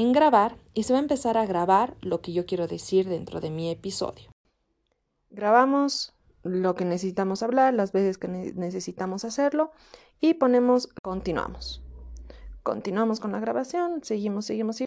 en grabar y se va a empezar a grabar lo que yo quiero decir dentro de mi episodio. Grabamos lo que necesitamos hablar, las veces que necesitamos hacerlo y ponemos continuamos. Continuamos con la grabación, seguimos, seguimos, seguimos